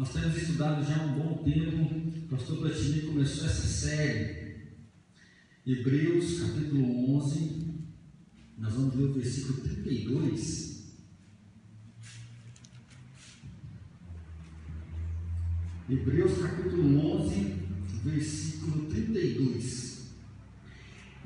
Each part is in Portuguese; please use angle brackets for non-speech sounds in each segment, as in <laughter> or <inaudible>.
Nós temos estudado já há um bom tempo, o pastor Platini começou essa série, Hebreus capítulo 11, nós vamos ler o versículo 32. Hebreus capítulo 11, versículo 32.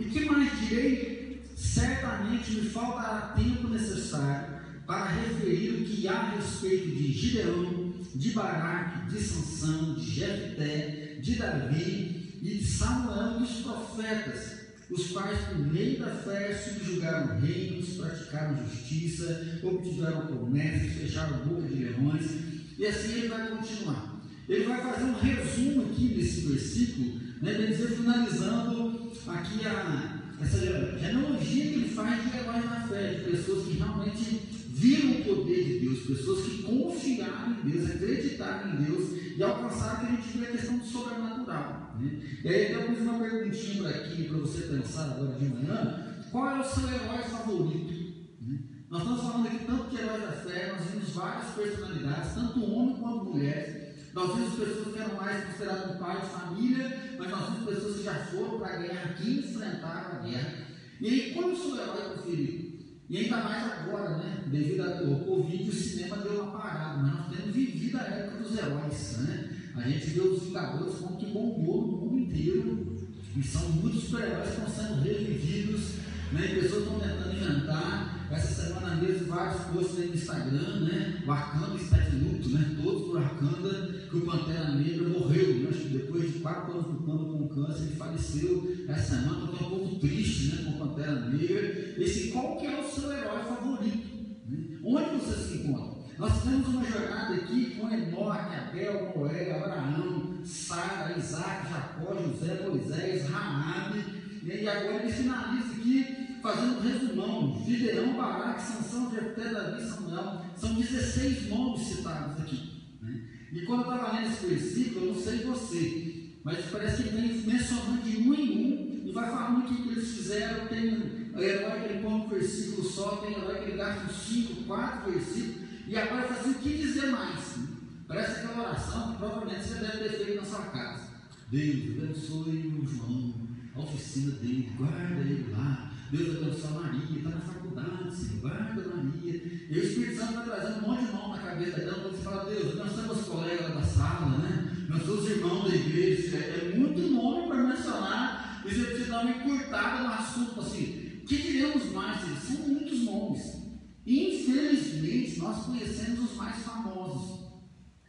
E que mais direi? Certamente me faltará tempo necessário para referir o que há a respeito de Gideão, de Baraque, de Sansão, de Jefté, de Davi e de Samuel e dos profetas, os quais por meio da fé subjugaram reinos, praticaram justiça, obtiveram promessas, fecharam boca de leões, e assim ele vai continuar. Ele vai fazer um resumo aqui desse versículo, né, bem dizer, finalizando aqui a, essa genealogia que ele faz de heróis na fé, de pessoas que realmente viram o poder de Deus, pessoas que confiaram em Deus, acreditaram em Deus e alcançaram que a gente vê a questão do sobrenatural. Né? E aí eu pus uma perguntinha para aqui, para você pensar agora de manhã, qual é o seu herói favorito? Né? Nós estamos falando aqui tanto de heróis da fé, nós vimos várias personalidades, tanto homem quanto mulher. Nós vimos pessoas que eram mais consideradas um pai de família, mas nós vimos pessoas que já foram para a guerra, que enfrentaram a guerra. E aí, qual é o seu herói preferido? E ainda mais agora, né? Devido ao Covid, o cinema deu uma parada, mas nós temos vivido a época dos heróis, né? A gente vê os Vingadores como que bombou no mundo inteiro. E são muitos super-heróis que estão sendo revividos, né? E pessoas estão tentando inventar. Essa semana mesmo, vários posts aí no Instagram, né? Wakanda está de luto, né? Todos por Wakanda, que o Pantera Negra morreu, né? Depois de quatro anos lutando com câncer, ele faleceu essa semana. Pouco triste, né? Com Pantera Negra. Esse, qual que é o seu herói favorito? Né? Onde você se encontra? Nós temos uma jornada aqui com Enoque, Abel, Noé, Abraão, Sara, Isaac, Jacó, José, Moisés, Raabe, né? e agora ele finaliza aqui fazendo um resumão, Gideão, Baraque, Sansão, Jefté, Davi, Samuel, são 16 nomes citados aqui. Né? E quando eu estava lendo esse versículo, eu não sei você, mas parece que vem mencionando de um em um, vai falando o que eles fizeram, tem herói que ele põe um versículo só, tem herói que ele gasta 5, 4 versículos, e agora faz assim, o que dizer mais? Parece aquela oração que provavelmente você deve ter feito na sua casa. Deus abençoe o João, a oficina dele, guarda ele lá, Deus abençoe a Maria, está na faculdade, Senhor, guarda Maria. E o Espírito Santo vai trazendo um monte de mão na cabeça dela, quando você fala, Deus, nós somos colegas da sala, né? Nós somos irmãos da igreja, é, é muito nome para mencionar, e você dar uma encurtada no assunto, assim, o que diremos mais? São muitos nomes. Infelizmente, nós conhecemos os mais famosos.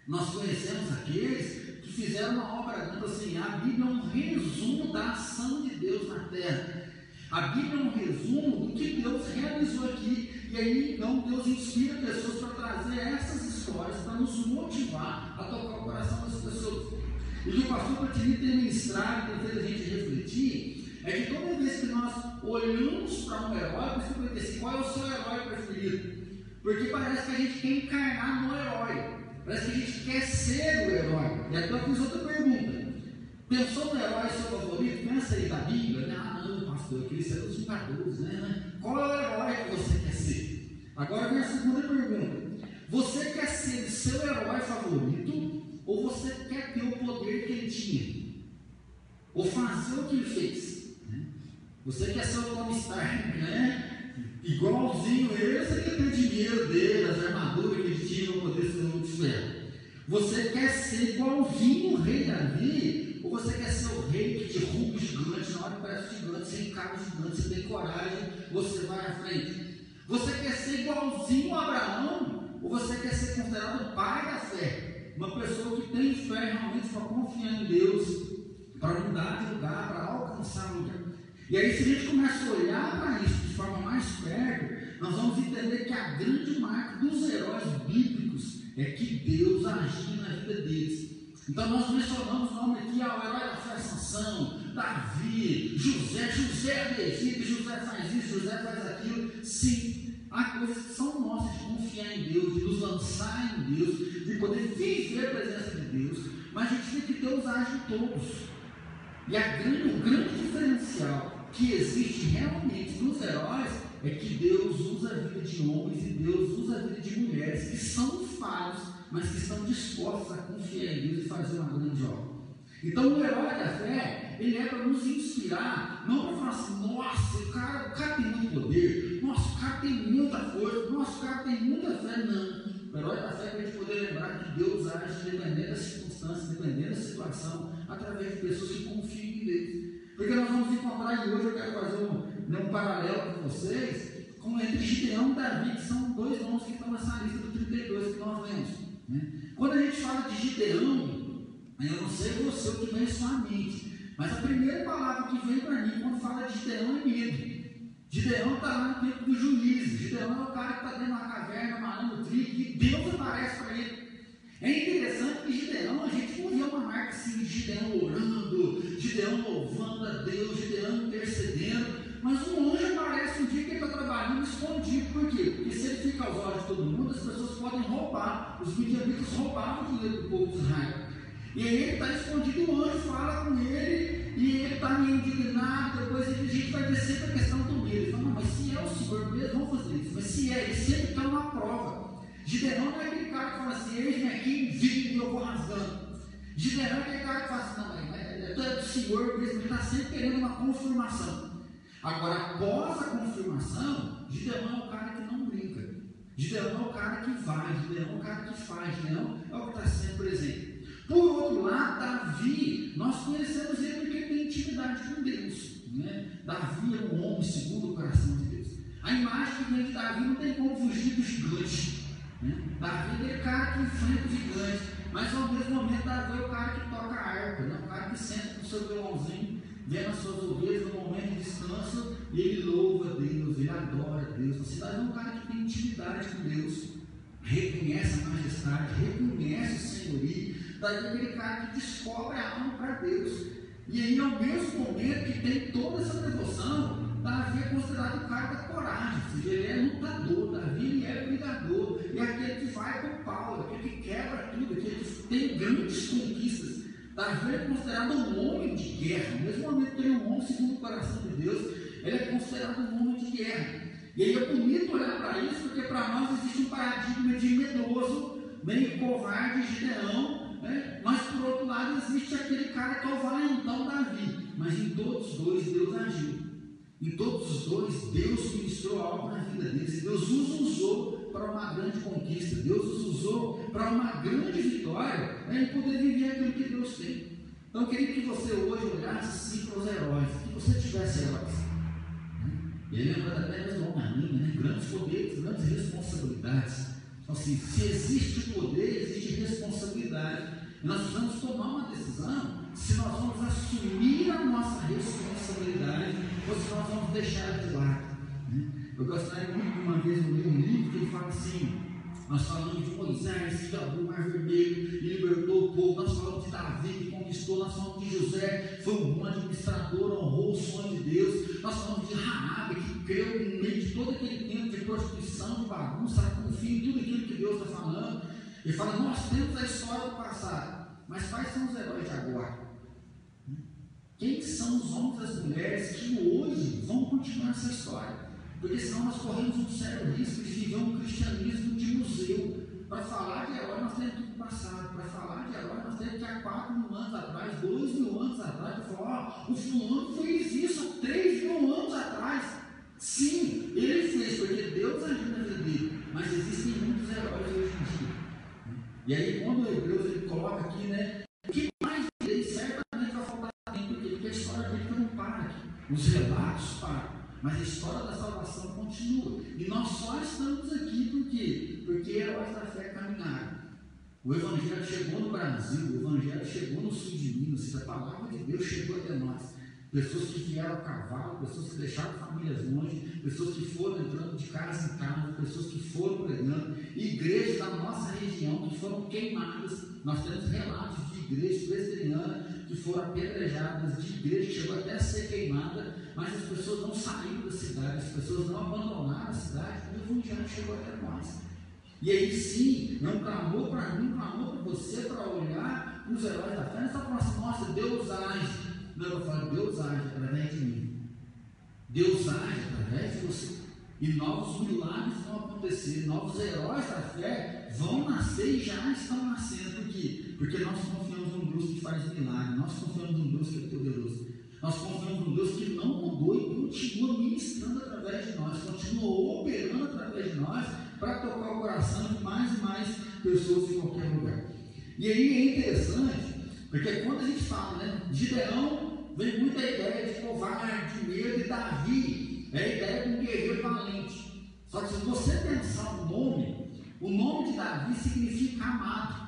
Nós conhecemos aqueles que fizeram uma obra grande assim. A Bíblia é um resumo da ação de Deus na terra. A Bíblia é um resumo do que Deus realizou aqui. E aí, então, Deus inspira pessoas para trazer essas histórias, para nos motivar a tocar o coração das pessoas. E o que o pastor Patini tem ministrado, tem feito a gente refletir, é que toda vez que nós olhamos para um herói, você vai assim, qual é o seu herói preferido? Porque parece que a gente quer encarnar no herói. Parece que a gente quer ser o herói. E agora eu fiz outra pergunta. Pensou no herói seu favorito? Pensa aí da Bíblia. Né? Ah, não, pastor, eu queria ser os Vingadores, né? Qual é o herói que você quer ser? Agora vem a segunda pergunta. Você quer ser o seu herói favorito ou você quer ter o poder que ele tinha? Ou fazer o que ele fez? Você quer ser o Tony Stark, né? Igualzinho ele, você quer ter dinheiro dele, as armaduras que ele tinha para poder ser o de Você quer ser igualzinho o rei Davi? Ou você quer ser o rei que derruba o gigante, na hora que parece gigante, você encara o gigante, você tem coragem, você vai à frente. Você quer ser igualzinho a Abraão? Ou você quer ser considerado o pai da fé? Uma pessoa que tem fé realmente para confiar em Deus, para mudar de lugar, para alcançar lugar. E aí, se a gente começa a olhar para isso de forma mais perto, nós vamos entender que a grande marca dos heróis bíblicos é que Deus agiu na vida deles. Então nós mencionamos o nome aqui ao herói da fé Sansão, Davi, José, José é Egito, José faz isso, José faz aquilo. Sim, há coisas que são nossas de confiar em Deus, de nos lançar em Deus, de poder viver a presença de Deus, mas a gente tem que Deus age em todos. E a grande, o grande diferencial que existe realmente nos heróis é que Deus usa a vida de homens e Deus usa a vida de mulheres que são falhos mas que estão dispostos a confiar em Deus e fazer uma grande obra. Então, o herói da fé, ele é para nos inspirar, não para falar assim, nossa, o cara, o cara tem muito poder, nossa, o cara tem muita força, nossa, o cara tem muita fé. Não. O herói da fé é para a gente poder lembrar que Deus age dependendo da circunstância, dependendo da situação, através de pessoas que confiam em Deus. Porque nós vamos encontrar, e hoje eu quero fazer um, um paralelo com vocês, com entre Gideão e Davi, que são dois nomes que estão nessa lista do 32 que nós lemos. Né? Quando a gente fala de Gideão, eu não sei você o que vem em sua mente, mas a primeira palavra que vem para mim quando fala de Gideão é medo. Gideão está lá no tempo do juízo. Gideão é o cara que está dentro de uma caverna, malando trigo, e Deus aparece para ele. É interessante que Gideão, a gente não vê uma marca assim de Gideão orando, Gideão louvando a Deus, Gideão intercedendo. Mas um anjo aparece um dia que ele está trabalhando escondido. Por quê? Porque se ele fica aos olhos de todo mundo, as pessoas podem roubar. Os midianitas roubavam o dinheiro do povo de Israel. E aí ele está escondido, o anjo fala com ele, e ele está meio indignado. Depois a gente vai descer para a questão do medo. Ele fala: mas se é o Senhor mesmo, vamos fazer isso. Mas se é, ele sempre está numa prova. Gideão não é aquele cara que fala assim: eis-me aqui, vivo e eu vou rasgando. Gideão é aquele cara que fala assim: não, mas é do Senhor ele está sempre querendo uma confirmação. Agora, após a confirmação, Gideão é o cara que não brinca. Gideão é o cara que vai, Gideão é o cara que faz, Gideão é o que está sempre presente. Por outro lado, Davi, nós conhecemos ele porque ele tem intimidade com Deus. Né? Davi é um homem segundo o coração de Deus. A imagem que vem de Davi não tem como fugir do gigante. Né? Davi é aquele cara que enfrenta o gigante, mas ao mesmo momento Davi é o cara que toca a harpa, né? o cara que senta com o seu violãozinho vendo as suas ovelhas no momento de descanso e ele louva Deus, ele adora Deus. Você é um cara que tem intimidade com Deus, reconhece a majestade, reconhece o senhorio, daí aquele cara que descobre a alma para Deus. E aí, ao mesmo momento que tem toda essa devoção, Davi é considerado o cara da coragem, ele é lutador, Davi ele é brigador, é aquele que vai com o pau, aquele que quebra tudo, aquele que tem grandes conquistas. Davi é considerado um homem de guerra, mesmo momento que ele é um homem segundo o coração de Deus, ele é considerado um homem de guerra. E aí é bonito olhar para isso, porque para nós existe um paradigma de medroso, meio covarde, Gideão, né? mas por outro lado existe aquele cara que é o valentão Davi. Mas em todos os dois Deus agiu. Em todos os dois, Deus ministrou algo na vida deles. Deus os usou para uma grande conquista. Deus os usou para uma grande vitória né, e poder viver aquilo que Deus tem. Então, eu queria que você hoje olhasse sim para os heróis, que você tivesse heróis. Né? E aí, lembrando até mesmo uma linha, né? grandes poderes, grandes responsabilidades. Então, assim, se existe poder, existe responsabilidade. Nós precisamos tomar uma decisão se nós vamos assumir a nossa responsabilidade ou se nós vamos deixar de lado. Eu gostaria muito de uma vez ler um livro que fala assim: nós falamos de Moisés que abriu o mar vermelho e libertou o povo, nós falamos de Davi que conquistou, nós falamos de José, foi um bom administrador, honrou o sonho de Deus, nós falamos de Raabe que creu no meio de todo aquele tempo de prostituição, de bagunça, confia em tudo aquilo que Deus está falando. Ele fala: nós temos a história do passado, mas quais são os heróis de agora? Quem são os homens e as mulheres que hoje vão continuar essa história? Porque senão nós corremos um sério risco de viver um cristianismo de museu. Para falar de herói, nós temos tudo passado. Para falar de herói, nós temos que há 4 mil anos atrás, 2 mil anos atrás, para falar, ó, o fulano fez isso há 3 mil anos atrás. Sim, ele fez, porque Deus agiu na vida dele. Mas existem muitos heróis hoje em dia. E aí, quando o Hebreus ele coloca aqui, né? O que mais dele certamente vai faltar tempo, porque a história dele não para aqui. Os relatos param. Mas a história da salvação continua. E nós só estamos aqui porque, porque heróis da fé caminharam. O Evangelho chegou no Brasil, o Evangelho chegou no sul de Minas, a palavra de Deus chegou até nós. Pessoas que vieram a cavalo, pessoas que deixaram famílias longe, pessoas que foram entrando de casa em casa, pessoas que foram pregando, igrejas da nossa região que foram queimadas. Nós temos relatos de igrejas presbiterianas que foram apedrejadas, de igreja que chegou até a ser queimada, mas as pessoas não saíram da cidade, as pessoas não abandonaram a cidade, e o Evangelho chegou até nós. E aí sim, não clamou para mim, clamou para você para olhar para os heróis da fé, não só para assim, nossa, Deus age. Não, eu falo, Deus age através de mim. Deus age através de você. E novos milagres vão acontecer, novos heróis da fé vão nascer e já estão nascendo. Por quê? Porque nós confiamos num Deus que faz milagre, nós confiamos num Deus que é poderoso. Nós confiamos num Deus que não mudou e continua ministrando através de nós, continua operando através de nós para tocar o coração de mais e mais pessoas em qualquer lugar. E aí é interessante, porque quando a gente fala, né, Gideão, vem muita ideia de covarde, de medo, e Davi é a ideia de um guerreiro valente. Só que se você pensar no nome, o nome de Davi significa amado.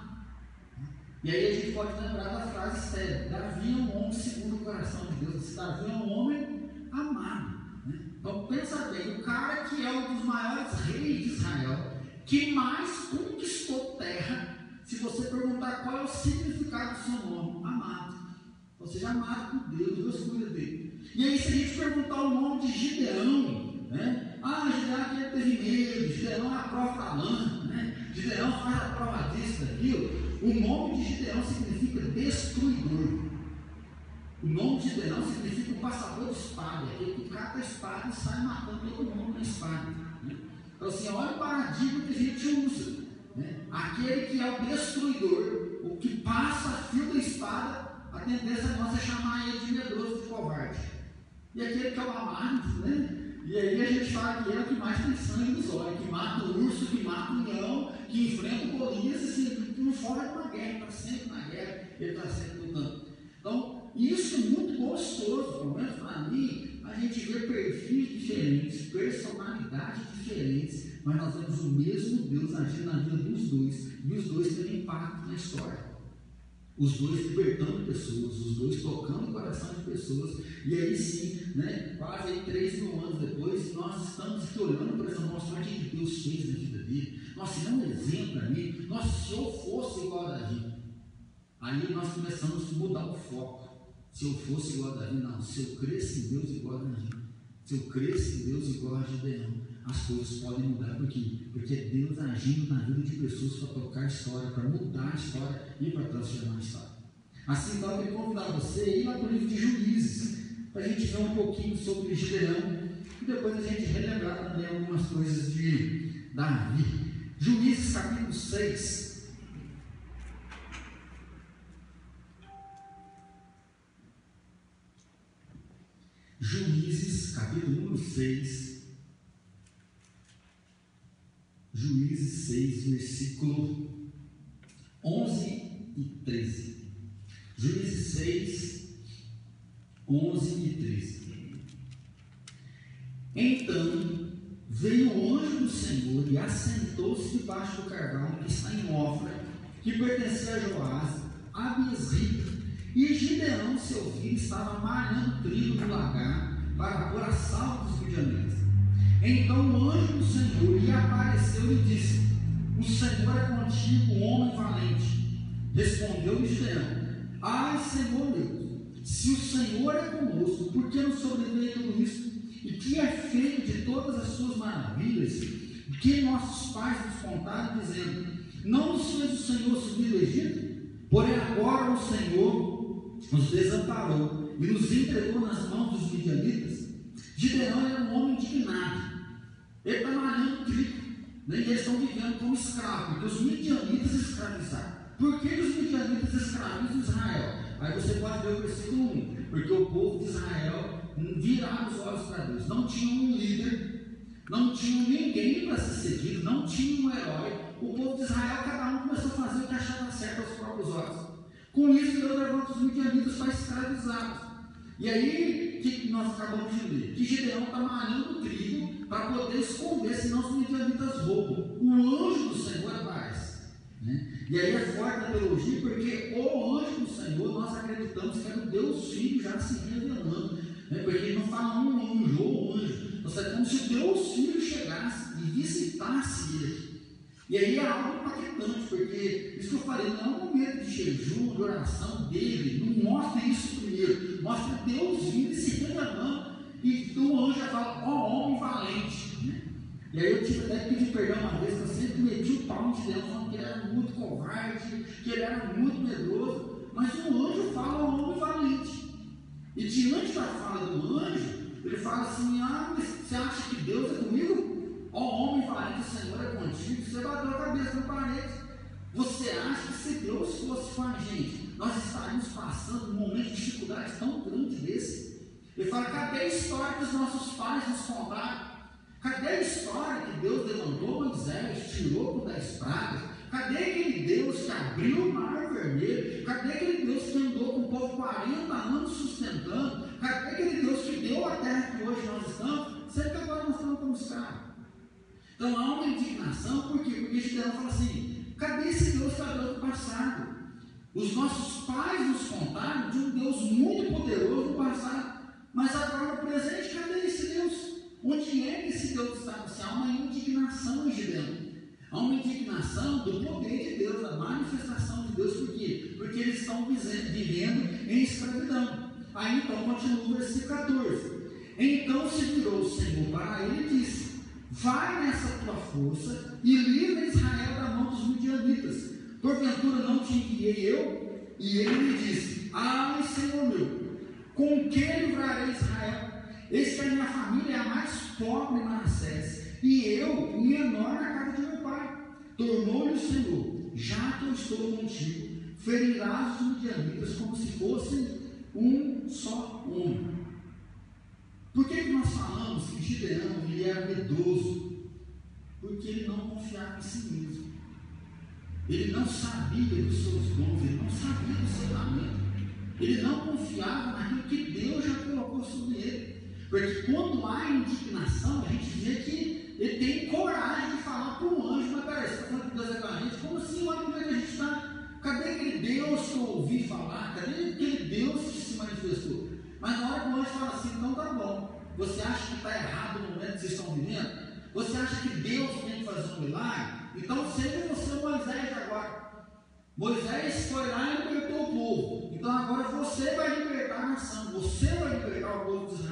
E aí a gente pode lembrar da frase séria: Davi é um homem segundo o coração de Deus. Davi é um homem amado. Né? Então pensa bem, o cara que é um dos maiores reis de Israel, que mais conquistou terra, se você perguntar qual é o significado do seu nome, amado. Ou seja, amado por Deus, Deus cuida dele. E aí, se a gente perguntar o nome de Gideão, né? Ah, Gideão que teve medo, Gideão é a prova da lã, né? Gideão faz a prova disso, daquilo. O nome de Gideão significa destruidor. O nome de Gideão significa o passador de espada, aquele que cata a espada e sai matando todo mundo na espada. Né? Então, assim, olha o paradigma que a gente usa. Né? Aquele que é o destruidor, o que passa fio da espada, a tendência nossa é chamar ele de medroso, de covarde. E aquele que é o amado, né? E aí a gente fala que é o que mais tem sangue nos olhos, que mata o urso, que mata o leão, que enfrenta o Golias, assim, não fora de uma guerra, está sempre na guerra, ele está sempre lutando. Então, isso é muito gostoso, pelo menos para mim, a gente vê perfis diferentes, personalidades diferentes, mas nós vemos o mesmo Deus agindo na vida dos dois, e os dois tendo impacto na história. Os dois libertando pessoas, os dois tocando pessoas, e aí sim, né, quase aí, 3 mil anos depois, nós estamos aqui olhando para essa nossa que Deus fez na vida dele. Nossa, é um exemplo para mim. Se eu fosse igual a Davi, aí nós começamos a mudar o foco. Se eu fosse igual a Davi, não. Se eu cresce em Deus igual a Davi, se eu cresce em Deus igual a Gideão, as coisas podem mudar. Por quê? Porque é Deus agindo na vida de pessoas para tocar a história, para mudar a história e para transformar a história. Assim, então, eu queria convidar você a ir lá para o livro de Juízes, para a gente ver um pouquinho sobre Gideão e depois a gente relembrar também algumas coisas de Davi. Juízes capítulo 6. Juízes capítulo número 6. Juízes 6, versículo 11 e 13. Juízes 6, 11 e 13. Então veio o anjo do Senhor e assentou-se debaixo do carvalho que está em Ofra, que pertencia a Joás, a Besrita. E Gideão, seu filho, estava malhando trigo no lagar para pôr a salvo dos midianitas. Então o anjo do Senhor lhe apareceu e disse: O Senhor é contigo, homem valente. Respondeu-lhe Gideão: Ai, Senhor meu, se o Senhor é conosco, por que nos sobreveio tudo isso? E que é feito de todas as suas maravilhas, que nossos pais nos contaram, dizendo: Não nos fez o Senhor subir do Egito? Porém, agora o Senhor nos desamparou e nos entregou nas mãos dos midianitas. Gideão era um homem indignado. Ele está malhando trigo. Né? E eles estão vivendo como escravos, porque os midianitas escravizaram. Por que os midianitas escravizam Israel? Aí você pode ver o versículo 1. Porque o povo de Israel virava os olhos para Deus. Não tinha um líder, não tinha ninguém para ser seguido, não tinha um herói. O povo de Israel, cada um começou a fazer o que achava certo aos próprios olhos. Com isso, Deus levanta os midianitas para escravizados. E aí, que nós acabamos de ler? Que Gideão está malhando trigo para poder esconder, senão os midianitas roubam. O anjo do Senhor aparece. Né? E aí é forte a teologia, porque o anjo do Senhor, nós acreditamos que é o Deus Filho já se revelando. Né? Porque ele não fala um anjo ou anjo. Então, é como se o Deus Filho chegasse e visitasse ele. E aí é algo impactante, porque isso que eu falei, não é um momento de jejum, de oração dele, não mostra isso primeiro, mostra Deus vindo e se revelando, e o anjo já fala, ó oh, homem valente. Né? E aí eu tive até que pedir perdão uma vez, que eu sempre meti o pau de Deus, que ele era muito covarde, que ele era muito medroso, mas o anjo fala, ó homem valente. E diante da fala do anjo, ele fala assim, ah, mas você acha que Deus é comigo? Ó homem valente, o Senhor é contigo. Você bateu a cabeça na parede. Você acha que se Deus fosse com a gente, nós estaríamos passando um momento de dificuldade tão grande desse? Ele fala: cadê a história que os nossos pais nos contaram? Cadê a história que Deus levantou Moisés, tirou com dez pragas? Cadê aquele Deus que abriu o mar vermelho? Cadê aquele Deus que andou com o povo 40 anos sustentando? Cadê aquele Deus que deu a terra que hoje nós estamos? Sendo que agora nós estamos como escravos. Então há uma indignação, por quê? Porque Gideão fala assim: cadê esse Deus que está do passado? Os nossos pais nos contaram de um Deus muito poderoso no passado, mas agora no presente, cadê esse Deus? Onde é que esse Deus está? Há uma indignação em Gideão. Há uma indignação do poder de Deus, da manifestação de Deus, por quê? Porque eles estão vivendo em escravidão. Aí então continua o versículo 14. Então se virou o Senhor para ele e disse: Vai nessa tua força e livra Israel da mão dos midianitas. Porventura não te enviei eu? E ele me disse: Ai, Senhor meu, com que livrarei Israel? Eis que a minha família é a mais pobre em Manassés, e eu, menor na casa de meu pai. Tornou-lhe o Senhor: Já que eu estou contigo, ferirás os midianitas como se fossem um só homem. Por que, que nós falamos que Gideão ele era medroso? Porque ele não confiava em si mesmo. Ele não sabia dos seus dons, ele não sabia do seu talento. Ele não confiava naquilo que Deus já colocou sobre ele. Porque quando há indignação, a gente vê que ele tem coragem de falar para o anjo, mas peraí, você está falando que Deus é com a gente? Como assim? Olha como é que a gente está. Cadê aquele Deus que eu ouvi falar? Cadê aquele Deus que se manifestou? Mas na hora que o anjo fala assim, então tá bom. Você acha que está errado no momento que vocês estão vivendo? Você acha que Deus tem que fazer um milagre? Então seja você Moisés agora. Moisés foi lá e libertou o povo. Então agora você vai libertar a nação. Você vai libertar o povo de Israel.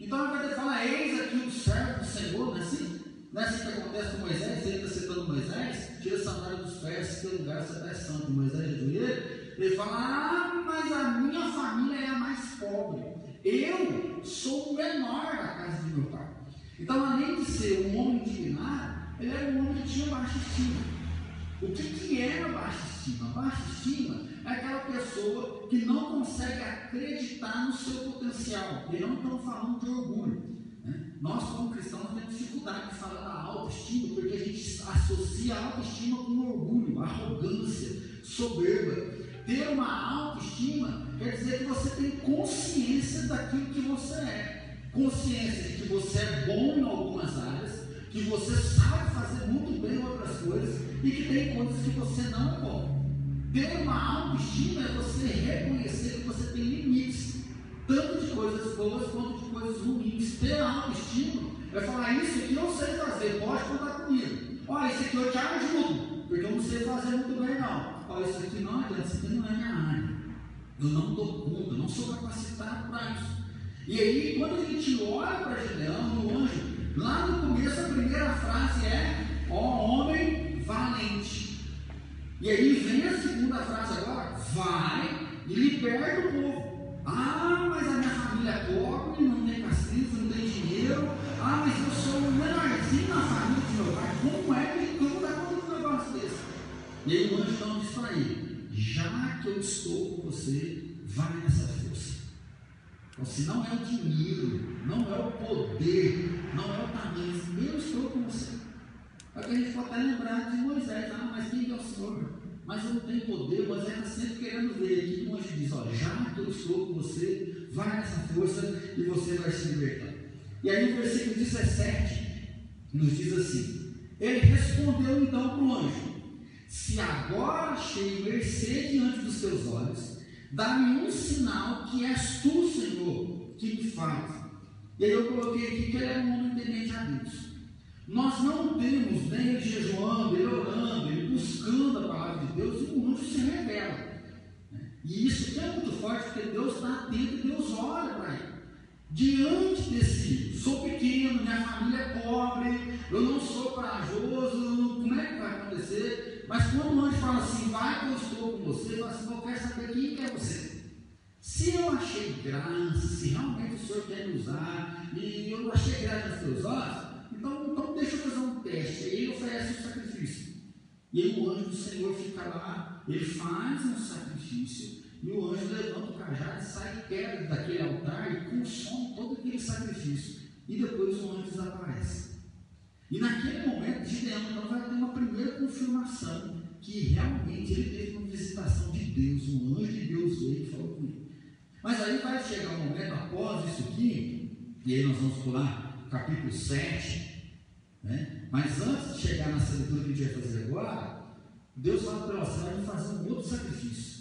Então a Bíblia fala, eis aqui o servo do Senhor, não é assim? Não é assim que acontece com Moisés? Ele está citando Moisés, tira a sandália dos pés, que lugar você é santo. Moisés é joelho. Ele fala, ah, mas a minha família é a mais pobre. Eu sou o menor da casa de meu pai. Então, além de ser um homem indignado, ele era um homem que tinha baixa estima. O que, que era baixa estima? Baixa estima é aquela pessoa que não consegue acreditar no seu potencial. E não estamos falando de orgulho. Né? Nós, como cristãos, temos dificuldade de falar da autoestima, porque a gente associa a autoestima com orgulho, arrogância, soberba. Ter uma autoestima quer dizer que você tem consciência daquilo que você é. Consciência de que você é bom em algumas áreas, que você sabe fazer muito bem outras coisas e que tem coisas que você não é bom. Ter uma autoestima é você reconhecer que você tem limites, tanto de coisas boas quanto de coisas ruins. Ter autoestima é falar: Isso aqui eu sei fazer, pode contar comigo. Olha, isso aqui eu te ajudo, porque eu não sei fazer muito bem, não olha, isso aqui não adianta, isso aqui não é minha área. Eu não dou conta, não sou capacitado para isso. E aí, quando a gente olha para Gideão, no anjo, lá no começo a primeira frase é, ó homem valente. E aí vem a segunda frase agora, vai e liberta o povo. Ah, mas a minha família é pobre, não tem castigo, não tem dinheiro. Ah, mas eu sou o menorzinho na família de meu pai. Como é que eu vou dar conta um negócio desse? E aí o anjo então diz para ele: Já que eu estou com você, vai nessa força. Então, se não é o dinheiro, não é o poder, não é o tamanho, eu estou com você. Para que a gente até lembrar de Moisés, ah, mas quem é o Senhor? Mas não tenho poder, Moisés está sempre querendo ver. Aqui o anjo diz: ó, já que eu estou com você, vai nessa força e você vai se libertar. E aí o versículo 17 nos diz assim: Ele respondeu então para o anjo: se agora achei mercê diante dos teus olhos, dá-me um sinal que és tu, Senhor, que me faz. E aí eu coloquei aqui que ele é um homem temente a Deus. Nós não temos nem ele jejuando, ele orando, ele buscando a palavra de Deus, e o anjo se revela. E isso é muito forte, porque Deus está atento e Deus olha para ele. Diante desse, sou pequeno, minha família é pobre, eu não sou corajoso, como é que vai acontecer? Mas quando o anjo fala assim, vai que eu estou com você, eu falo assim, eu saber quem é você. Se eu achei graça, se realmente o Senhor quer me usar, e eu não achei graça nos teus olhos, então, então deixa eu fazer um teste. Aí ele oferece o sacrifício. E aí o anjo do Senhor fica lá, ele faz um sacrifício, e o anjo levanta o cajado e sai queda daquele altar e consome todo aquele sacrifício. E depois o anjo desaparece. E naquele momento, Gideão então vai ter uma primeira confirmação que realmente ele teve uma visitação de Deus, um anjo de Deus veio e falou com ele. Mas aí vai chegar um momento após isso aqui, e aí nós vamos pular capítulo 7, né? mas antes de chegar nessa leitura que a gente vai fazer agora, Deus fala para você, vai fazer um outro sacrifício.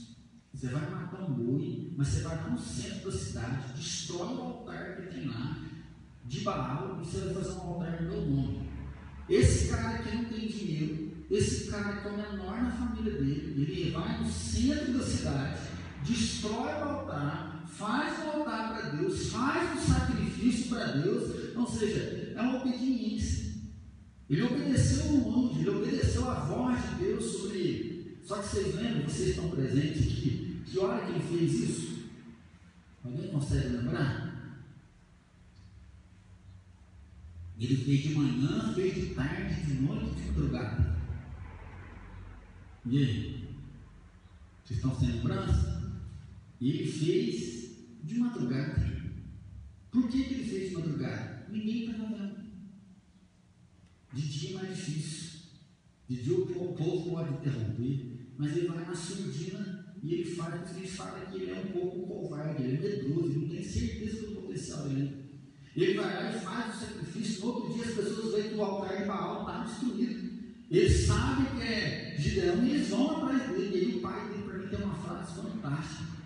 Você vai matar um boi, mas você vai lá no centro da cidade, destrói o altar que tem lá, de Baal, e você vai fazer um altar no meu nome. Esse cara que não tem dinheiro, esse cara que é o menor na família dele, ele vai no centro da cidade, destrói o altar, faz o altar para Deus, faz o sacrifício para Deus, ou seja, é uma obediência. Ele obedeceu o anjo, ele obedeceu a voz de Deus sobre ele. Só que vocês lembram, vocês estão presentes aqui, que hora que ele fez isso? Alguém consegue lembrar? Ele fez de manhã, fez de tarde, de noite, de madrugada. E aí? Vocês estão sem lembrança? Ele fez de madrugada. Por que, que ele fez de madrugada? Ninguém estava vendo. De dia é mais difícil. De dia o povo pode interromper, mas ele vai na surdina e ele faz, ele fala que ele é um pouco covarde, ele é medroso, ele não tem certeza do potencial dele. Ele vai lá e faz o sacrifício. No outro dia as pessoas veem que o altar de Baal está destruído. Eles sabem que é Gideão e eles vão atrás dele. E aí o pai dele para mim tem uma frase fantástica.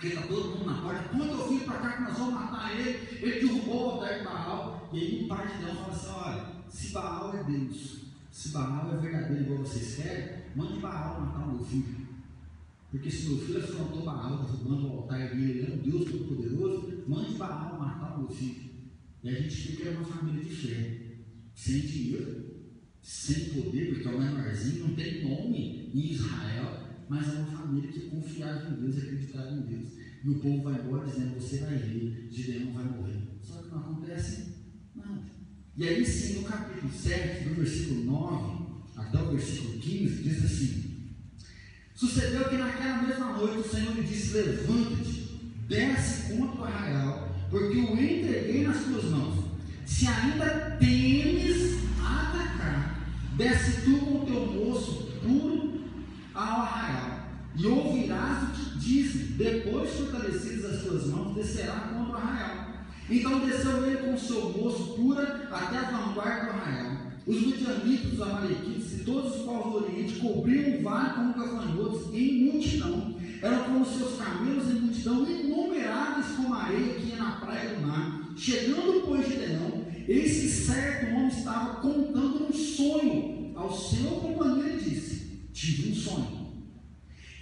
Porque está todo mundo na porta. Quando eu vim para cá que nós vamos matar ele, ele derrubou o altar de Baal. E aí o pai de Deus fala assim: olha, se Baal é Deus, se Baal é verdadeiro igual vocês querem, mande Baal matar o meu filho. Porque se meu filho afrontou Baal, derrubando o altar dele, ele é um Deus todo-poderoso, mande Baal matar o meu filho. E a gente fica uma família de fé, sem dinheiro, sem poder, porque é o menorzinho, não tem nome em Israel, mas é uma família que confiava em Deus e acreditava em Deus. E o povo vai embora dizendo: Você vai ver, Gideão vai morrer. Só que não acontece nada. E aí, sim, no capítulo 7, do versículo 9 até o versículo 15, diz assim: Sucedeu que naquela mesma noite o Senhor lhe disse: Levanta-te, desce contra o arraial porque o entreguei nas tuas mãos. Se ainda temes atacar, desce tu com o teu moço puro e ouvirás o que diz, depois fortalecidas as tuas mãos, descerá contra o arraial. Então desceu ele com seu moço pura até a vanguarda do arraial. Os midianitas, os amalequitas e todos os povos do Oriente cobriam o vale como gafanhotos em multidão eram como seus camelos em multidão, inumeráveis como a areia que ia na praia do mar. Chegando, pois, Gideão, eis que certo homem estava contando um sonho ao seu companheiro e disse: Tive um sonho.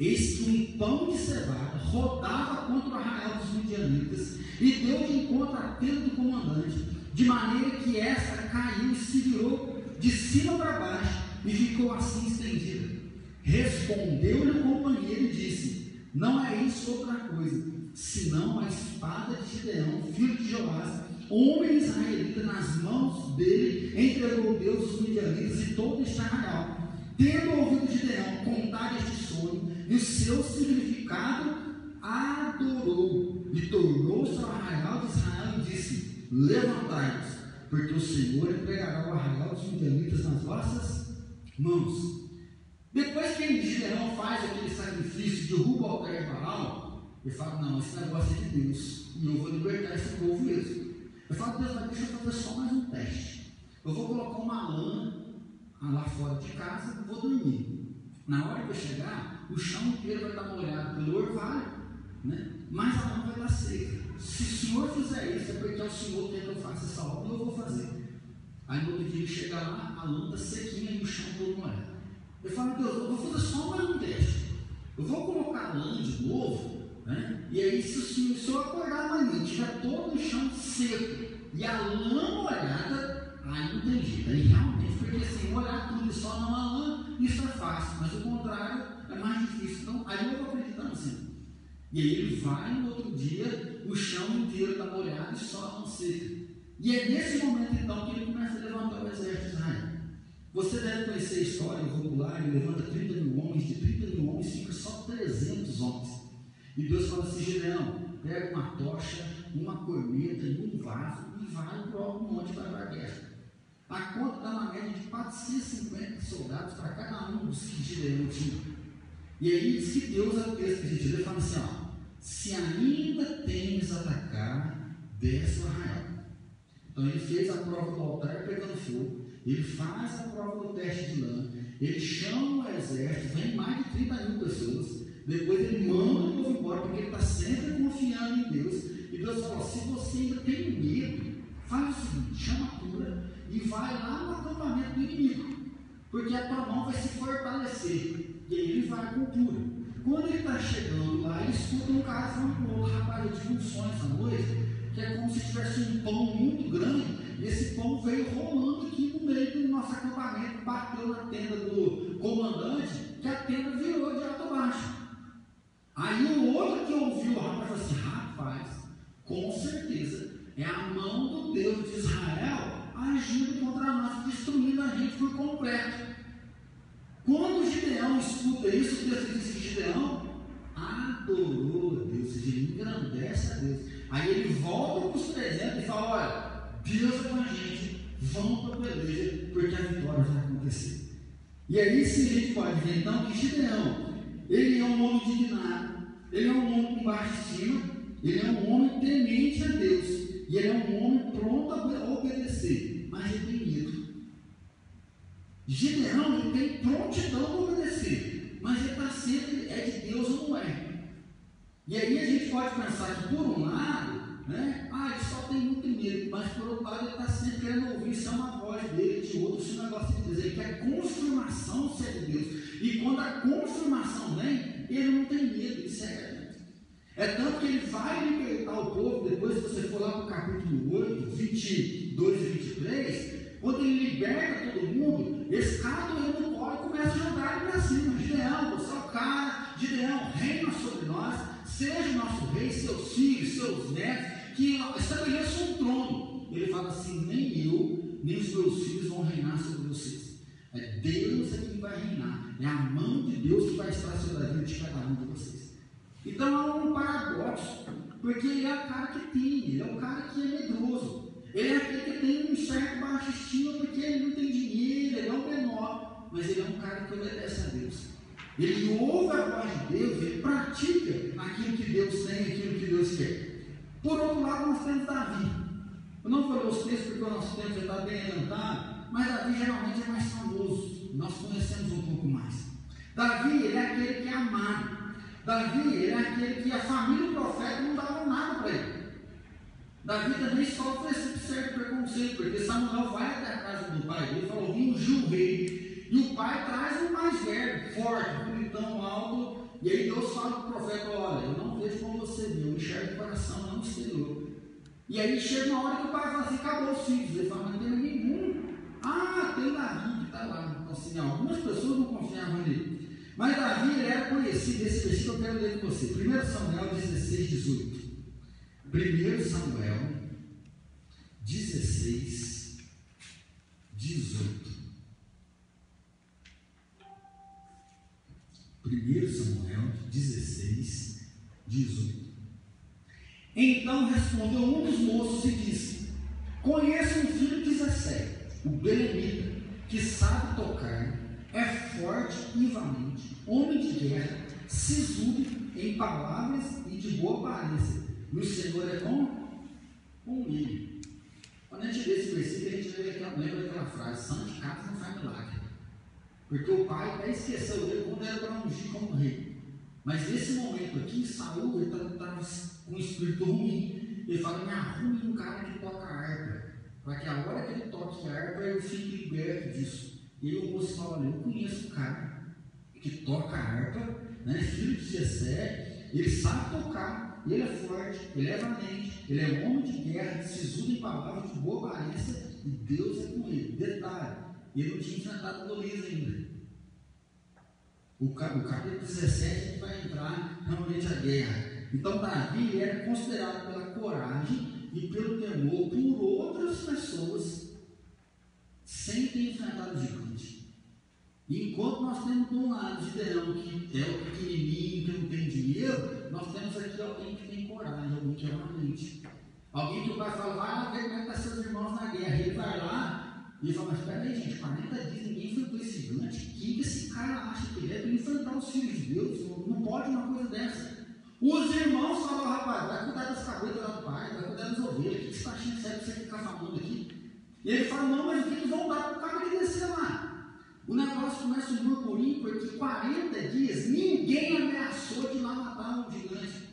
Eis que um pão de cevada rodava contra o arraial dos midianitas e deu de encontro à tenda do comandante, de maneira que esta caiu e se virou de cima para baixo e ficou assim estendida. Respondeu-lhe o companheiro e disse: não é isso outra coisa, senão a espada de Gideão, filho de Joás, homem israelita, nas mãos dele, entregou Deus os midianitas e todo Israel. Tendo ouvido Gideão contar este sonho e o seu significado, adorou e tornou-se ao arraial de Israel e disse: Levantai-vos, porque o Senhor entregará o arraial dos midianitas nas vossas mãos. Depois que Gideão faz aquele sacrifício, derruba o altar de Baal, ele fala, não, esse negócio é de Deus, e eu vou libertar esse povo mesmo. Eu falo, Deus, mas deixa eu fazer só mais um teste. Eu vou colocar uma lã lá fora de casa e vou dormir. Na hora que eu chegar, o chão inteiro vai estar molhado pelo orvalho, né? mas a lã vai estar seca. Se o Senhor fizer isso, é porque é o Senhor quer que eu faça essa obra, eu vou fazer. Aí no outro dia chega lá, a lã está sequinha e o chão todo molhado. Eu falo, Deus, eu vou fazer só um teste. Eu vou colocar lã de novo, né? e aí se o senhor, se eu acordar amanhã tiver todo o chão seco e a lã molhada, aí não tem jeito. Aí realmente, porque assim, molhar tudo e só não a lã, isso é fácil, mas o contrário mais difícil. Então, aí eu vou acreditando assim. E aí ele vai no outro dia, o chão inteiro está molhado e só não seca. E é nesse momento então que ele começa a levantar o exército de Israel. Você deve conhecer a história, o vocabulário, levanta 30 mil homens, de 30 mil homens fica só 300 homens. E Deus fala assim, Gideão, pega uma tocha, uma corneta e um vaso e vai para o monte para a guerra. A conta está na média de 450 soldados para cada um dos que Gideão tinha. E aí que Deus é o texto que a gente lê, fala assim, ó, se ainda tens atacar, desce o arraial. Então ele fez a prova do altar pegando fogo, ele faz a prova do teste de lã, ele chama o exército, vem mais de 30 mil pessoas, depois ele manda o povo embora, porque ele está sempre confiando em Deus. E Deus fala: se você ainda tem medo, faz o seguinte: chama a cura e vai lá no acampamento do inimigo, porque a tua mão vai se fortalecer. E aí ele vai com cura. Quando ele está chegando lá, ele escuta um cara falando com outro, rapaz, eu tive um sonho essa noite, que é como se tivesse um pão muito grande, e esse pão veio rolando aqui no meio do nosso acampamento, bateu na tenda do comandante, que a tenda virou de alto a baixo. Aí o outro que ouviu o rapaz falou assim: rapaz, com certeza é a mão do Deus de Israel agindo contra nós, destruindo a gente por completo. Quando Gideão escuta isso, texto diz que Gideão adorou a Deus, ele engrandece a Deus. Aí ele volta para os 300 e fala: olha, Deus é com a gente, vamos para a peleja, porque a vitória vai acontecer. E aí sim a gente pode ver então que Gideão ele é um homem indignado, ele é um homem com baixa ele é um homem temente a Deus, e ele é um homem pronto a obedecer, mas ele tem medo. Gideão ele tem prontidão a obedecer, mas ele está sempre, é de Deus ou não é. E aí a gente pode pensar que por um lado, né? Ah, ele só tem muito medo, mas por outro lado ele está sempre querendo ouvir se é uma voz dele, de outro, se o negócio de dizer, ele quer confirmação se é de Deus. E quando a confirmação vem, ele não tem medo, segue adiante. É tanto que ele vai libertar o povo, depois se você for lá para o capítulo 8, 22 e 23, quando ele liberta todo mundo, esse cara do no pó e começa a jogar ele para cima. Gideão, você é o cara, Gideão, reina sobre nós, seja o nosso rei, seus filhos, seus netos, que estabeleça um trono. Ele fala assim: nem eu, nem os meus filhos vão reinar sobre vocês. É Deus é quem vai reinar. É a mão de Deus que vai estar sobre a vida de cada um de vocês. Então há um paradoxo, porque ele é o cara que tem, ele é o cara que é medroso. Ele é aquele que tem um certo baixo estima porque ele não tem dinheiro, ele é o menor, mas ele é um cara que obedece a Deus. Ele ouve a voz de Deus, ele pratica aquilo que Deus tem, aquilo que Deus quer. Por outro lado, nós temos Davi. Eu não ler os textos porque o nosso tempo já está bem adiantado, mas Davi geralmente é mais famoso. Nós conhecemos um pouco mais. Davi, ele é aquele que é amado. Davi, ele é aquele que a família do profeta não dava nada para ele. Davi também sofre esse certo preconceito, porque Samuel vai até a casa do pai dele e Vim ungiu o. E o pai traz um mais velho, forte, bonitão, alto, e aí Deus fala para o profeta: Olha, eu não vejo como você viu, eu enxergo o coração, não o exterior. E aí chega uma hora que o pai fala assim: acabou os filhos. Ele fala: não tem nenhum. Ah, tem Davi que está lá. Então, assim, algumas pessoas não confiavam nele. Mas Davi era conhecido, esse versículo eu quero ler com você. 1 Samuel 16, 18. 1 Samuel 16, 18. 1 Samuel 16, 18. Então respondeu um dos moços e disse: Conheço um filho de Zessé, o Belemita, que sabe tocar, é forte e valente, homem de guerra, sisudo em palavras e de boa aparência. E o Senhor é com, ele. Quando a gente lê esse versículo, a gente lembra daquela frase: casa não faz milagre. Porque o pai até esqueceu dele quando era para ungir como rei. Mas nesse momento aqui, Saúl estava tá, com um espírito ruim. Ele fala: me arrume um cara que toca harpa. Para que a hora que ele toque a harpa eu fique liberto disso. E o moço fala: eu conheço um cara que toca harpa, né, filho de Jessé, ele sabe tocar, ele é forte, ele é valente, ele é um homem de guerra, sisudo em palavras de boa aparência, e Deus é com ele. Detalhe, ele não tinha enfrentado Golias ainda. O, capítulo 17 vai entrar realmente a guerra. Então Davi era considerado pela coragem e pelo temor por outras pessoas sem ter enfrentado o gigante. Enquanto nós temos de um lado Gideão, que é o pequenininho, que não tem dinheiro, nós temos aqui alguém que tem coragem, alguém que é valente. Alguém que o vai é que estão seus irmãos na guerra. Ele vai lá e fala, mas espera aí, gente, 40 dias ninguém enfrentou esse gigante. Quem que esse cara acha que ele é para enfrentar os filhos de Deus? Não pode uma coisa dessa. Os irmãos falam, rapaz, vai cuidar das cabeças do pai, vai cuidar das ovelhas, o que você está achando sério você ficar falando aqui? E ele fala, não, mas o que vão dar para o cara que descer lá? O negócio começa um murmurinho, porque 40 dias ninguém ameaçou de lá matar o gigante.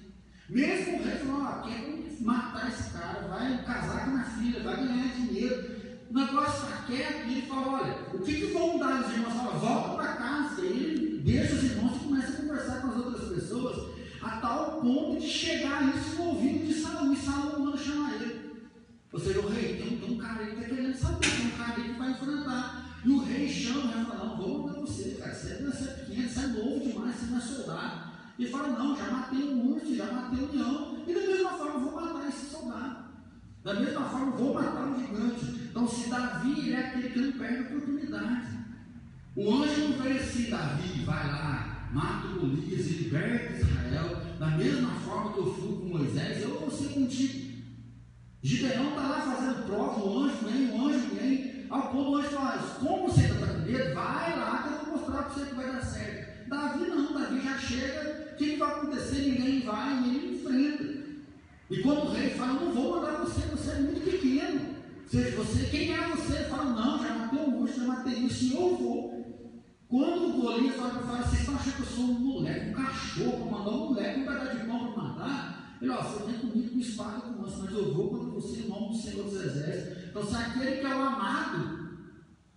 Mesmo o rei falou, ó, quer matar esse cara, vai casar com a filha, vai ganhar dinheiro. O negócio está quieto e ele fala, olha, o que, que vão dar os irmãos? Fala, volta para casa. Ele deixa os irmãos e começa a conversar com as outras pessoas a tal ponto de chegar isso no ouvido de Saul, e Saul manda chamar ele. Ou seja, o rei, tem, tem um cara aí que está querendo saber, tem um cara aí que vai enfrentar. E o rei chama, e fala, não, vou mandar você, cara, você é, pequeno, você é novo demais, você não é soldado. E fala, não, já matei um urso, já matei um leão, e da mesma forma vou matar esse soldado. Da mesma forma vou matar um gigante. Então, se Davi é aquele que não perde a oportunidade. O anjo não veio assim, Davi, vai lá, mata Golias e liberta Israel, da mesma forma que eu fui com Moisés, eu vou ser contigo. Gideão está lá fazendo prova, o anjo vem, o anjo vem, ao ponto o anjo fala, como você está com medo, vai lá que eu vou mostrar para você que vai dar certo. Davi não, Davi já chega, o que vai acontecer? Ninguém vai ele enfrenta. E quando o rei fala, não vou mandar você, você é muito pequeno. Seja, você, quem é você? Fala, não, já matei um urso, já matei isso, e eu vou. Quando o Golias para fala, vocês estão achando que eu sou um moleque, um cachorro, mandar um moleque, um pedaço de pão para matar? Ele, ó, você vem comigo com espada com lança, mas eu vou contra você em nome do Senhor dos Exércitos. Então, se aquele que é o amado,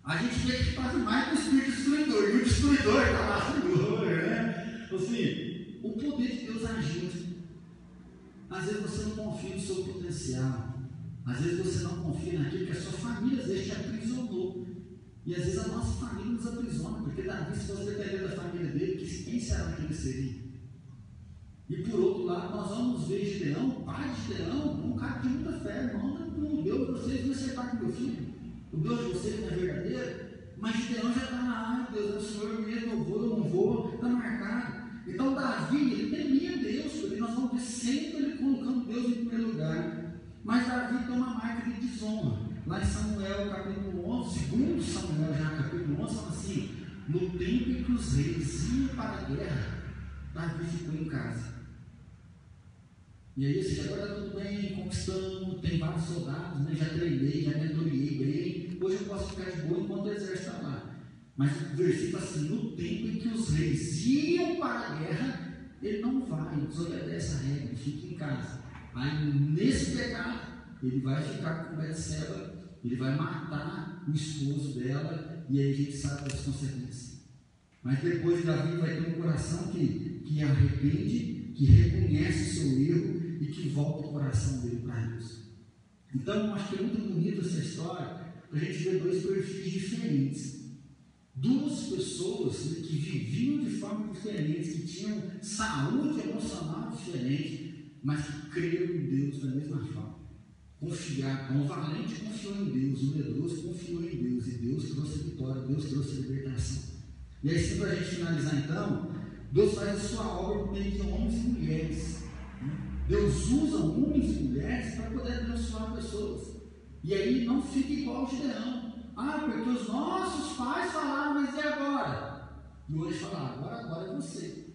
a gente vê que faz mais que o espírito destruidor, e o destruidor está lá, Senhor, <laughs> né? Assim, o poder de Deus agindo. Às vezes você não confia no seu potencial. Às vezes você não confia naquilo que a sua família às vezes te aprisionou. E às vezes a nossa família nos aprisiona, porque Davi, se fosse depender da família dele, quem será que ele seria? E por outro lado, nós vamos ver Gideão, pai de Gideão, um cara de muita fé, irmão, o Deus de vocês não acertar com meu filho, o Deus de vocês não é verdadeiro, mas Gideão já está na área, Deus é o Senhor eu vou, eu não vou, está marcado. Então Davi, ele temia Deus, porque nós vamos ver sempre ele colocando Deus em primeiro lugar. Mas Davi tem uma marca de desonra. Lá em Samuel, capítulo 11, segundo Samuel, já capítulo 11, fala assim: No tempo em que os reis iam para a guerra, Davi ficou em casa. E aí, assim, agora está tudo bem, conquistando, tem vários soldados, né? já treinei, já mentoriei bem. Hoje eu posso ficar de boa enquanto o exército está lá. Mas o versículo assim: no tempo em que os reis iam para a guerra, ele não vai, desobedece a regra, fica em casa. Aí, nesse pecado, ele vai ficar com Betseba ele vai matar o esposo dela e aí a gente sabe das consequências. Mas depois Davi vai ter um coração que, que arrepende, que reconhece o seu erro e que volta o coração dele para Deus. Então, eu acho que é muito bonita essa história para a gente ver dois perfis diferentes. Duas pessoas né, que viviam de forma diferente, que tinham saúde emocional diferente, mas que creram em Deus da mesma forma confiar. Então, o valente confiou em Deus, o medroso confiou em Deus, e Deus trouxe vitória, Deus trouxe libertação. E aí, para a gente finalizar, então, Deus faz a sua obra por meio de homens e mulheres. Deus usa homens e mulheres para poder abençoar pessoas. E aí não fica igual o Gideão. Ah, porque os nossos pais falaram, mas e agora? E hoje falar, agora, agora é você.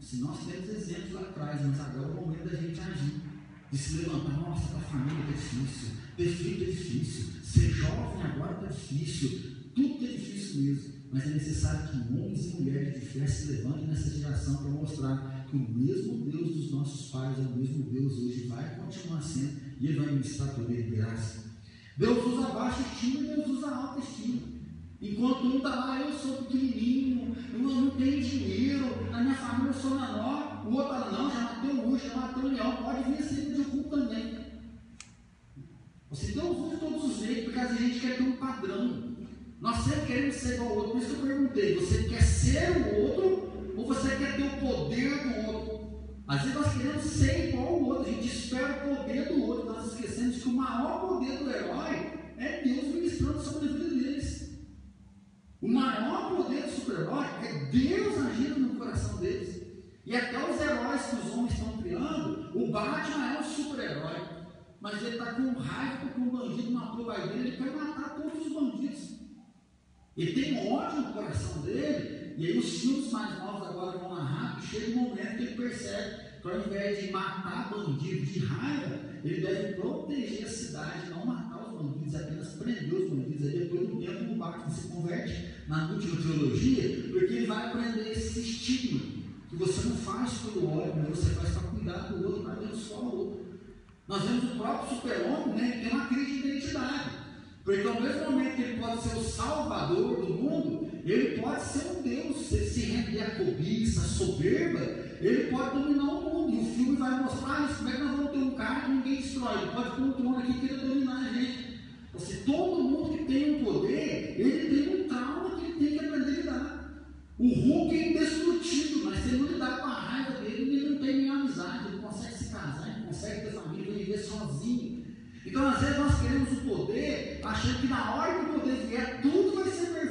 Se nós temos exemplos lá atrás, mas agora é o momento da gente agir de se levantar, nossa, para a família está difícil, ter filho é difícil, ser jovem agora está difícil, tudo é difícil mesmo. Mas é necessário que homens e mulheres de fé se levantem nessa geração para mostrar que o mesmo Deus dos nossos pais é o mesmo Deus hoje, vai continuar sendo e ele vai ministrar e graça. Deus usa baixa estima Deus usa alta estima. Enquanto um está lá, eu sou pequenininho, eu não tenho dinheiro, na minha família sou menor, o outro fala, não, já matei o já matei o leão, pode vir sempre de culto também. Você tem um de todos os jeitos, porque a gente quer ter um padrão. Nós sempre queremos ser igual ao outro. Por isso que eu perguntei, você quer ser o outro ou você quer ter o poder do outro? Às vezes nós queremos ser igual ao outro, a gente espera o poder do outro, nós esquecemos que o maior poder do herói é Deus ministrando sobre a vida deles. O maior poder do super-herói é Deus agindo no coração deles. E até os heróis que os homens estão criando, o Batman é um super-herói. Mas ele está com raiva porque um bandido matou pai dele, ele quer matar todos os bandidos. Ele tem ódio no coração dele, e aí os filmes mais novos agora vão narrar chega um momento que ele percebe que ao invés de matar bandido de raiva, ele deve proteger a cidade, não matar os bandidos, apenas prender os bandidos. Aí depois do tempo o Batman se converte na última teologia, porque ele vai aprender esse estigma, que você não faz pelo ódio, mas você faz para cuidar do outro, para abençoar o outro. Nós vemos o próprio super-homem, né, que tem uma crise de identidade. Porque ao mesmo momento que ele pode ser o salvador do mundo, ele pode ser um Deus, se render à cobiça, soberba, ele pode dominar o mundo. E o filme vai mostrar isso, como é que nós vamos ter um cara que ninguém destrói, ele pode ter um trono aqui que queira dominar a gente. Se todo mundo que tem um poder, ele tem um trauma que ele tem que aprender a lidar. O Hulk é indestrutível, mas se ele não lidar com a raiva dele, ele não tem nenhuma amizade, ele consegue se casar, ele consegue ter família, ele viver sozinho. Então, às vezes, nós queremos o poder, achando que na hora que o poder vier, tudo vai ser perfeito.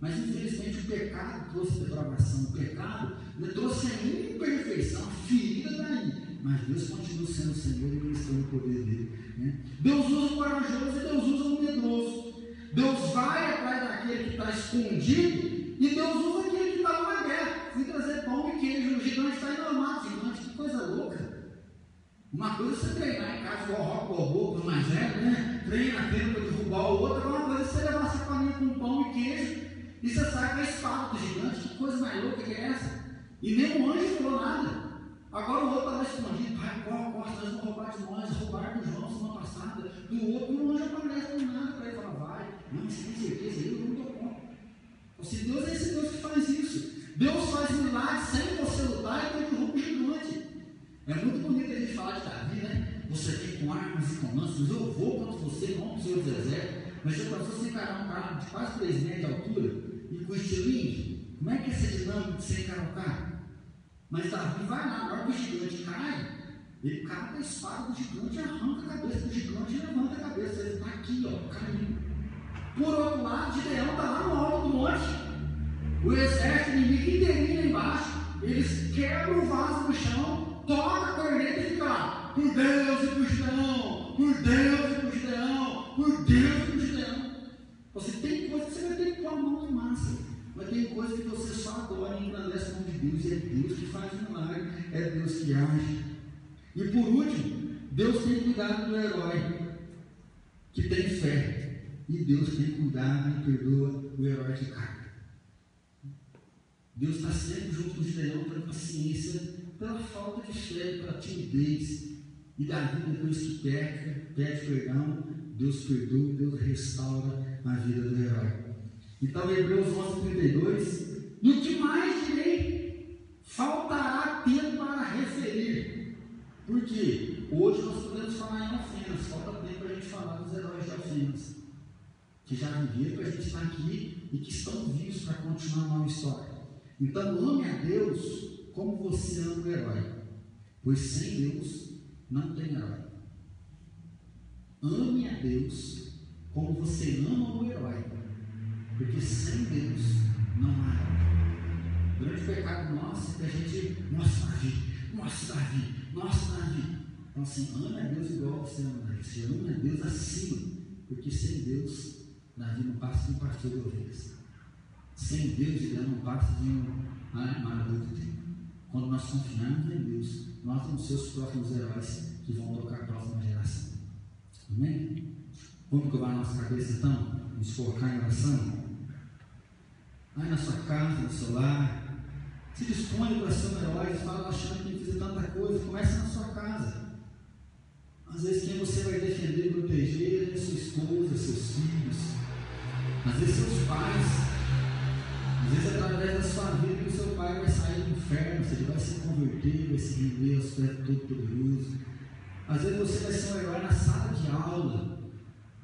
Mas, infelizmente, o pecado trouxe depravação, o pecado trouxe a imperfeição, a ferida daí. Mas Deus continua sendo o Senhor e ministrando o poder dele. Né? Deus usa o corajoso e Deus usa o medroso. Deus vai atrás daquele que está escondido e Deus usa aquele que está na guerra. Fui trazer pão e queijo, o gigante está indo armado, gigante, que coisa louca. Uma coisa é você treinar em casa, balboa, para mais velho, né? Treina, treina para derrubar o outro. Agora, uma coisa é você levar a sacolinha com pão e queijo e você sai com a espada do gigante. Que coisa mais louca que é essa? E nem o anjo falou nada. Agora o outro está lá escondido. Pai, corre, corre, nós vamos roubar de nós. Roubaram do João semana passada. Do outro, e o anjo aparece com nada para ele falar, vai. Não, você tem certeza? Eu não estou conta. Se Deus é esse Deus que faz isso. Deus faz milagres sem você lutar e derruba o gigante. É muito bonito a gente falar de Davi, né? Você vem com armas e com lanças, eu vou contra você, não com os exércitos. Mas se você encarar um carro de quase 3 metros de altura e com estilingue, como é que é essa dinâmica de você encarar o? Mas Davi vai lá, na hora que o gigante cai, ele cata a espada do gigante, arranca a cabeça do gigante e levanta a cabeça. Ele está aqui, ó, caindo. Por outro lado, Gideão está lá no alto do monte. O exército inimigo inteirinho lá embaixo. Eles quebram o vaso no chão, toca a corneta e fica lá. Por Deus e por Gideão, por Deus e por Gideão, por Deus e por Gideão. Você tem coisa que você vai ter que pôr a mão na massa. Mas tem coisa que você só adora e engrandece o nome de Deus. É Deus que faz milagre, é Deus que age. E por último, Deus tem cuidado do herói que tem fé. E Deus tem cuidado e perdoa o herói que cai. Deus está sempre junto com o Gideão pela paciência, pela falta de fé, pela timidez. E Davi, depois que peca, pede perdão, Deus perdoa, Deus restaura a vida do herói. Então, Hebreus 11, 32. No que mais direi, faltará tempo para referir. Por quê? Hoje nós podemos falar em ofensas, falta tempo para a gente falar dos heróis de ofensas. Que já viveram para a gente estar aqui e que estão vivos para continuar a nova história. Então ame a Deus como você ama o herói, pois sem Deus não tem herói. Ame a Deus como você ama o herói, porque sem Deus não há. O grande pecado nosso é que a gente, nossa Davi, nossa Davi, nossa Davi. Então assim, ame a Deus igual você ama você ama a Deus acima, porque sem Deus, Davi não passa de um partido de ovelhas. Sem Deus, ele não passa de um armador de tempo. Quando nós confiamos em Deus, nós temos seus próximos heróis que vão tocar a próxima geração. Amém? Vamos curvar a nossa cabeça então? Nos focar em oração? Aí na sua casa, no seu lar, se dispõe para ser um herói, fala achando que que fazer tanta coisa, comece na sua casa. Às vezes quem você vai defender proteger é sua esposa, seus filhos, às vezes seus pais. Às vezes, através da sua vida, que o seu pai vai sair do inferno, ele vai se converter, vai se render aos pés do Todo-Poderoso. Às vezes, você vai ser um herói na sala de aula,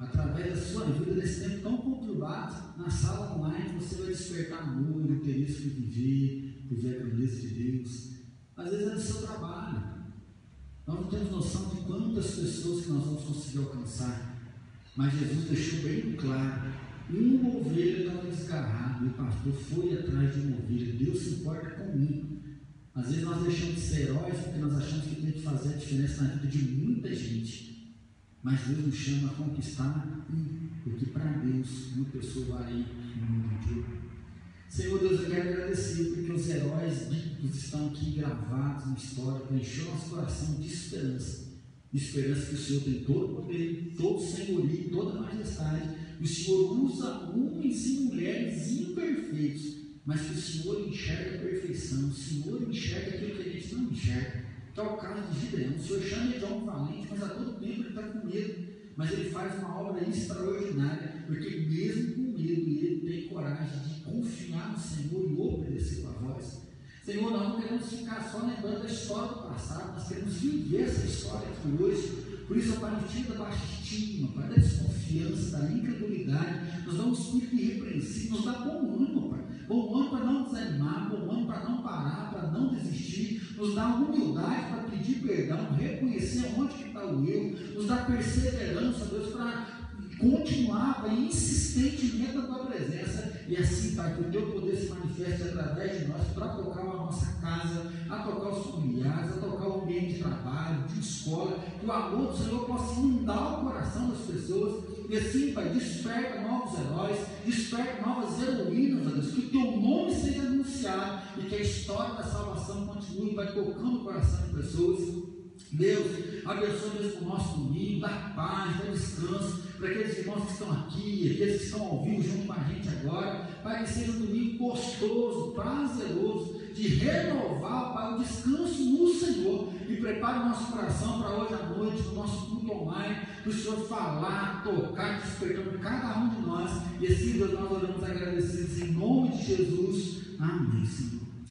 através da sua vida, nesse tempo tão conturbado, na sala online, você vai despertar amor, interesse por viver, por ver a grandeza de Deus. Às vezes é no seu trabalho. Nós não temos noção de quantas pessoas que nós vamos conseguir alcançar. Mas Jesus deixou bem claro. Uma ovelha estava desgarrada e o pastor foi atrás de uma ovelha. Deus se importa com um. Às vezes nós deixamos de ser heróis porque nós achamos que tem que fazer a diferença na vida de muita gente. Mas Deus nos chama a conquistar um, porque para Deus uma pessoa vale o mundo inteiro. Senhor Deus, eu quero agradecer porque os heróis bíblicos estão aqui gravados na história para encher nosso coração de esperança. Esperança que o Senhor tem todo o poder, todo o senhorio, toda a majestade. O Senhor usa homens e mulheres imperfeitos mas que o Senhor enxerga a perfeição, o Senhor enxerga aquilo que a gente não enxerga. É o caso de Gideão. O Senhor chama ele de homem valente, mas a todo tempo ele está com medo. Mas ele faz uma obra extraordinária, porque mesmo com medo, ele tem coragem de confiar no Senhor e obedecer a voz. Senhor, nós não queremos ficar só lembrando da história do passado, nós queremos viver essa história aqui hoje. Por isso, nos tira da baixa estima, da desconfiança, da incredulidade, dá um espírito irrepreensível, nos dá bom ânimo. Bom ânimo para não desanimar, bom ânimo para não parar, para não desistir, nos dá humildade para pedir perdão, reconhecer onde está o erro, nos dá perseverança, Deus, para continuar insistentemente na tua presença. E assim, Pai, que o teu poder se manifeste através de nós para tocar a nossa casa, a tocar os familiares, a tocar o ambiente de trabalho, de escola, que o amor do Senhor possa inundar o coração das pessoas e assim, Pai, desperta novos heróis, desperta novas heroínas, Deus, que o teu nome seja anunciado e que a história da salvação continue, Pai, tocando o coração de pessoas. Deus, abençoe Deus o nosso domingo, dá paz, dá descanso para aqueles irmãos que estão aqui, aqueles que estão ao vivo junto com a gente agora, para que seja um domingo gostoso, prazeroso, de renovar para o descanso no Senhor e prepare o nosso coração para hoje à noite, no nosso culto online, para o Senhor falar, tocar, despertando cada um de nós. E assim, Deus, nós oramos agradecidos em nome de Jesus. Amém, Senhor.